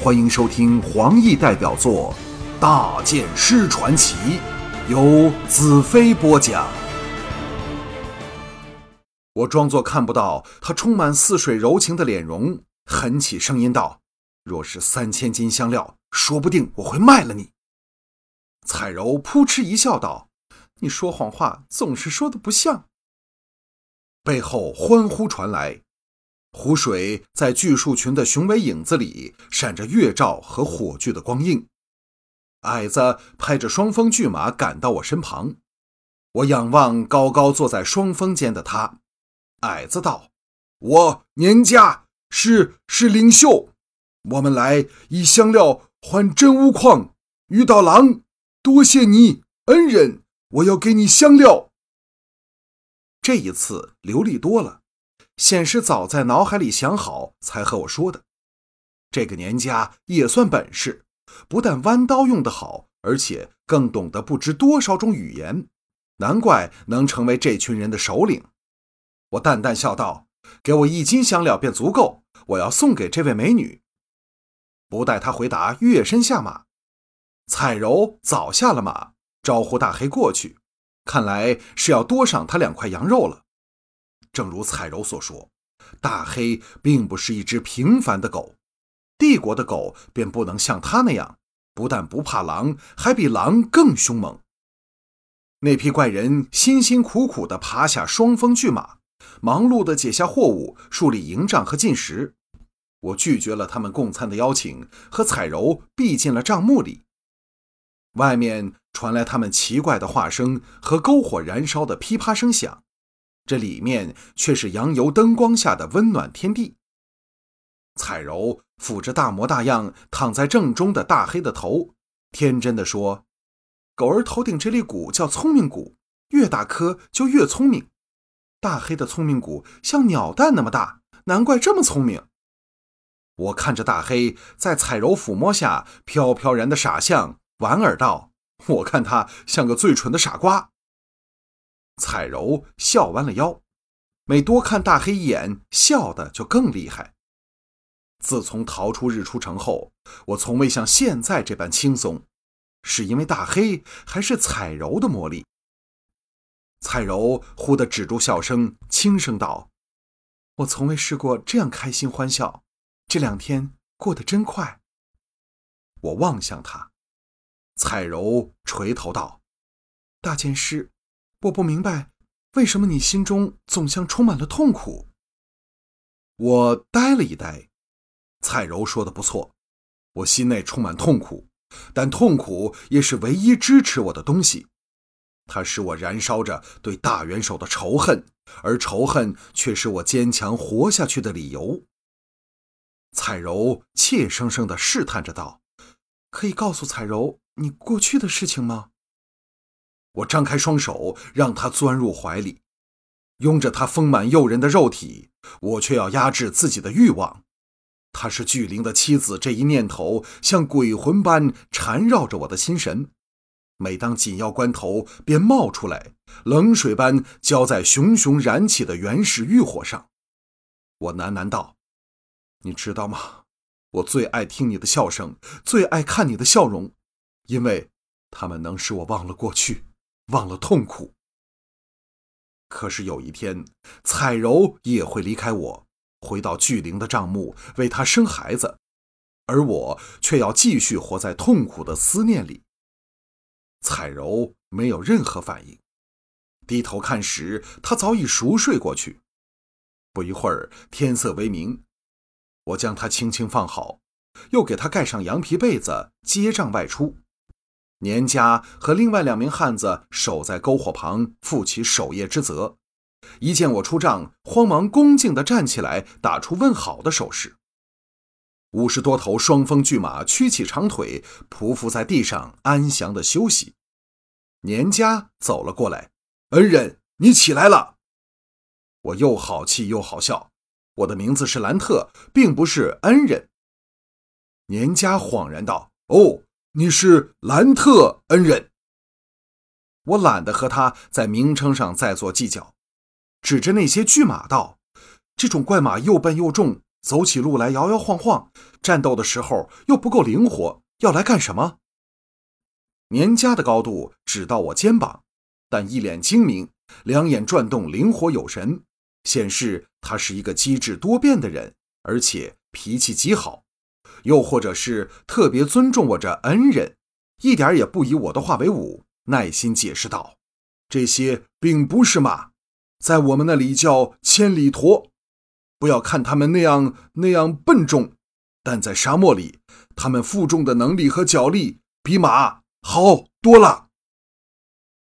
欢迎收听黄奕代表作《大剑师传奇》，由子飞播讲。我装作看不到他充满似水柔情的脸容，狠起声音道：“若是三千斤香料，说不定我会卖了你。”彩柔扑哧一笑道：“你说谎话总是说的不像。”背后欢呼传来，湖水在巨树群的雄伟影子里闪着月照和火炬的光映。矮子拍着双峰巨马赶到我身旁，我仰望高高坐在双峰间的他。矮子道：“我年家是是领袖，我们来以香料换真乌矿。遇到狼，多谢你恩人，我要给你香料。”这一次流利多了，显示早在脑海里想好才和我说的。这个年家也算本事，不但弯刀用得好，而且更懂得不知多少种语言，难怪能成为这群人的首领。我淡淡笑道：“给我一斤香料便足够，我要送给这位美女。”不待他回答，跃身下马。彩柔早下了马，招呼大黑过去，看来是要多赏他两块羊肉了。正如彩柔所说，大黑并不是一只平凡的狗，帝国的狗便不能像他那样，不但不怕狼，还比狼更凶猛。那批怪人辛辛苦苦地爬下双峰巨马。忙碌地解下货物，树立营帐和进食。我拒绝了他们共餐的邀请，和彩柔避进了帐幕里。外面传来他们奇怪的话声和篝火燃烧的噼啪声响，这里面却是洋油灯光下的温暖天地。彩柔抚着大模大样躺在正中的大黑的头，天真的说：“狗儿头顶这粒骨叫聪明骨，越大颗就越聪明。”大黑的聪明骨像鸟蛋那么大，难怪这么聪明。我看着大黑在彩柔抚摸下飘飘然的傻相，莞尔道：“我看他像个最蠢的傻瓜。”彩柔笑弯了腰，每多看大黑一眼，笑的就更厉害。自从逃出日出城后，我从未像现在这般轻松，是因为大黑还是彩柔的魔力？彩柔忽地止住笑声，轻声道：“我从未试过这样开心欢笑，这两天过得真快。”我望向他，彩柔垂头道：“大剑师，我不明白，为什么你心中总像充满了痛苦？”我呆了一呆。彩柔说的不错，我心内充满痛苦，但痛苦也是唯一支持我的东西。它使我燃烧着对大元首的仇恨，而仇恨却是我坚强活下去的理由。彩柔怯生生地试探着道：“可以告诉彩柔你过去的事情吗？”我张开双手，让他钻入怀里，拥着他丰满诱人的肉体，我却要压制自己的欲望。她是巨灵的妻子，这一念头像鬼魂般缠绕着我的心神。每当紧要关头，便冒出来，冷水般浇在熊熊燃起的原始欲火上。我喃喃道：“你知道吗？我最爱听你的笑声，最爱看你的笑容，因为他们能使我忘了过去，忘了痛苦。可是有一天，彩柔也会离开我，回到巨灵的帐幕，为他生孩子，而我却要继续活在痛苦的思念里。”彩柔没有任何反应，低头看时，他早已熟睡过去。不一会儿，天色微明，我将他轻轻放好，又给他盖上羊皮被子，接帐外出。年家和另外两名汉子守在篝火旁，负起守夜之责。一见我出帐，慌忙恭敬地站起来，打出问好的手势。五十多头双峰巨马屈起长腿，匍匐在地上，安详的休息。年家走了过来，恩人，你起来了。我又好气又好笑。我的名字是兰特，并不是恩人。年家恍然道：“哦，你是兰特恩人。”我懒得和他在名称上再做计较，指着那些巨马道：“这种怪马又笨又重。”走起路来摇摇晃晃，战斗的时候又不够灵活，要来干什么？年家的高度只到我肩膀，但一脸精明，两眼转动，灵活有神，显示他是一个机智多变的人，而且脾气极好。又或者是特别尊重我这恩人，一点也不以我的话为伍，耐心解释道：“这些并不是马，在我们那里叫千里驼。不要看他们那样那样笨重，但在沙漠里，他们负重的能力和脚力比马好多了。”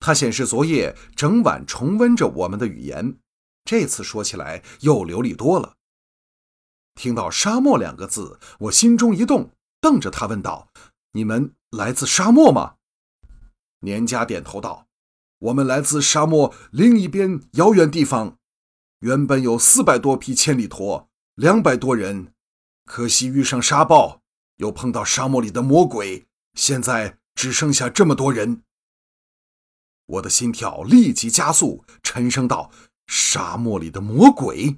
他显示昨夜整晚重温着我们的语言，这次说起来又流利多了。听到“沙漠”两个字，我心中一动，瞪着他问道：“你们来自沙漠吗？”年家点头道：“我们来自沙漠另一边遥远地方。原本有四百多匹千里驼，两百多人，可惜遇上沙暴，又碰到沙漠里的魔鬼，现在只剩下这么多人。”我的心跳立即加速，沉声道：“沙漠里的魔鬼。”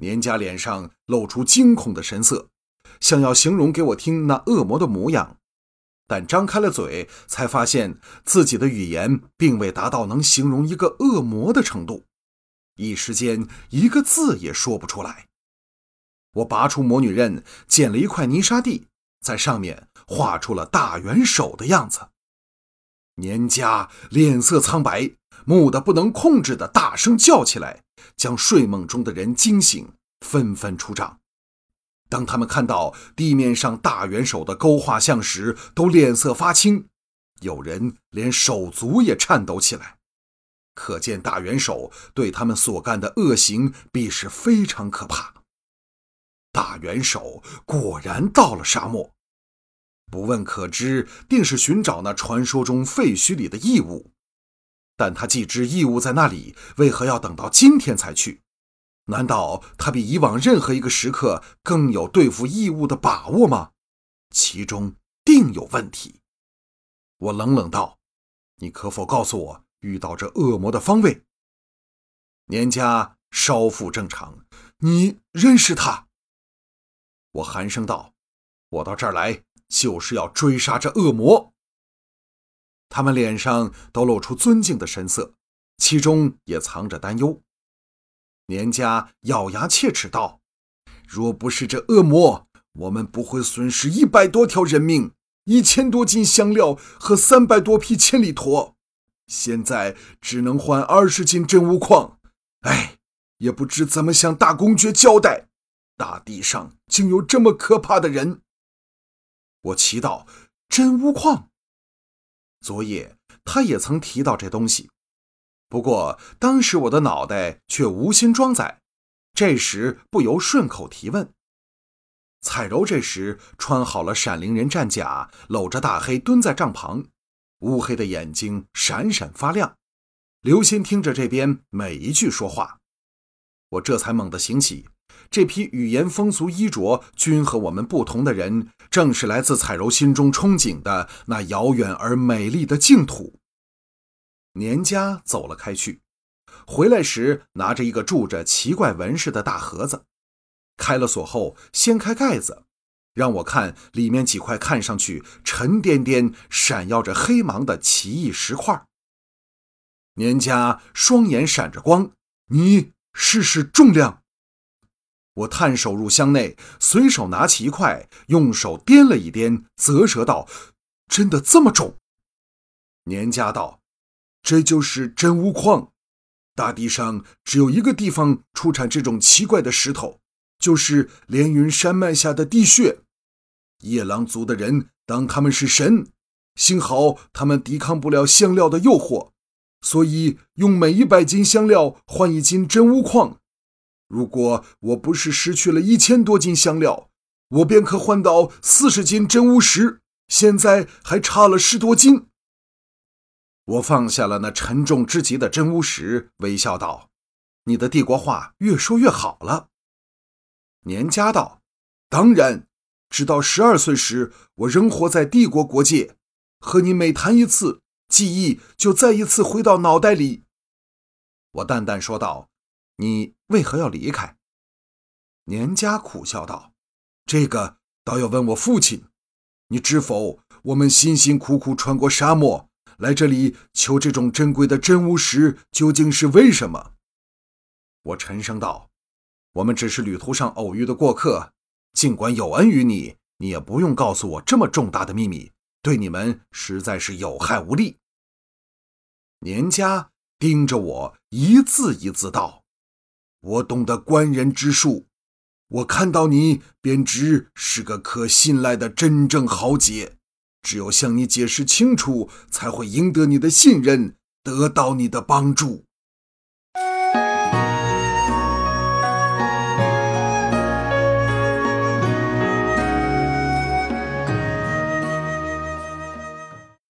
年家脸上露出惊恐的神色，想要形容给我听那恶魔的模样，但张开了嘴，才发现自己的语言并未达到能形容一个恶魔的程度，一时间一个字也说不出来。我拔出魔女刃，捡了一块泥沙地，在上面画出了大元首的样子。年家脸色苍白，木的不能控制的大声叫起来。将睡梦中的人惊醒，纷纷出帐。当他们看到地面上大元首的勾画像时，都脸色发青，有人连手足也颤抖起来。可见大元首对他们所干的恶行，必是非常可怕。大元首果然到了沙漠，不问可知，定是寻找那传说中废墟里的异物。但他既知异物在那里，为何要等到今天才去？难道他比以往任何一个时刻更有对付异物的把握吗？其中定有问题。我冷冷道：“你可否告诉我遇到这恶魔的方位？”年家稍复正常。你认识他？我寒声道：“我到这儿来就是要追杀这恶魔。”他们脸上都露出尊敬的神色，其中也藏着担忧。年家咬牙切齿道：“若不是这恶魔，我们不会损失一百多条人命、一千多斤香料和三百多匹千里驼，现在只能换二十斤真乌矿。哎，也不知怎么向大公爵交代。大地上竟有这么可怕的人！”我祈祷真乌矿。昨夜他也曾提到这东西，不过当时我的脑袋却无心装载，这时不由顺口提问。彩柔这时穿好了闪灵人战甲，搂着大黑蹲在帐旁，乌黑的眼睛闪闪发亮，留心听着这边每一句说话。我这才猛地醒起。这批语言、风俗、衣着均和我们不同的人，正是来自彩柔心中憧憬的那遥远而美丽的净土。年家走了开去，回来时拿着一个铸着奇怪纹饰的大盒子，开了锁后掀开盖子，让我看里面几块看上去沉甸甸、闪耀着黑芒的奇异石块。年家双眼闪着光，你试试重量。我探手入箱内，随手拿起一块，用手掂了一掂，啧舌道：“真的这么重？”年家道：“这就是真乌矿，大地上只有一个地方出产这种奇怪的石头，就是连云山脉下的地穴。夜郎族的人当他们是神，幸好他们抵抗不了香料的诱惑，所以用每一百斤香料换一斤真乌矿。”如果我不是失去了一千多斤香料，我便可换到四十斤真乌石。现在还差了十多斤。我放下了那沉重之极的真乌石，微笑道：“你的帝国话越说越好了。”年家道：“当然，直到十二岁时，我仍活在帝国国界。和你每谈一次，记忆就再一次回到脑袋里。”我淡淡说道。你为何要离开？年家苦笑道：“这个倒要问我父亲。你知否？我们辛辛苦苦穿过沙漠来这里求这种珍贵的真乌石，究竟是为什么？我沉声道：“我们只是旅途上偶遇的过客，尽管有恩于你，你也不用告诉我这么重大的秘密，对你们实在是有害无利。”年家盯着我，一字一字道：“我懂得观人之术，我看到你便知是个可信赖的真正豪杰。只有向你解释清楚，才会赢得你的信任，得到你的帮助。”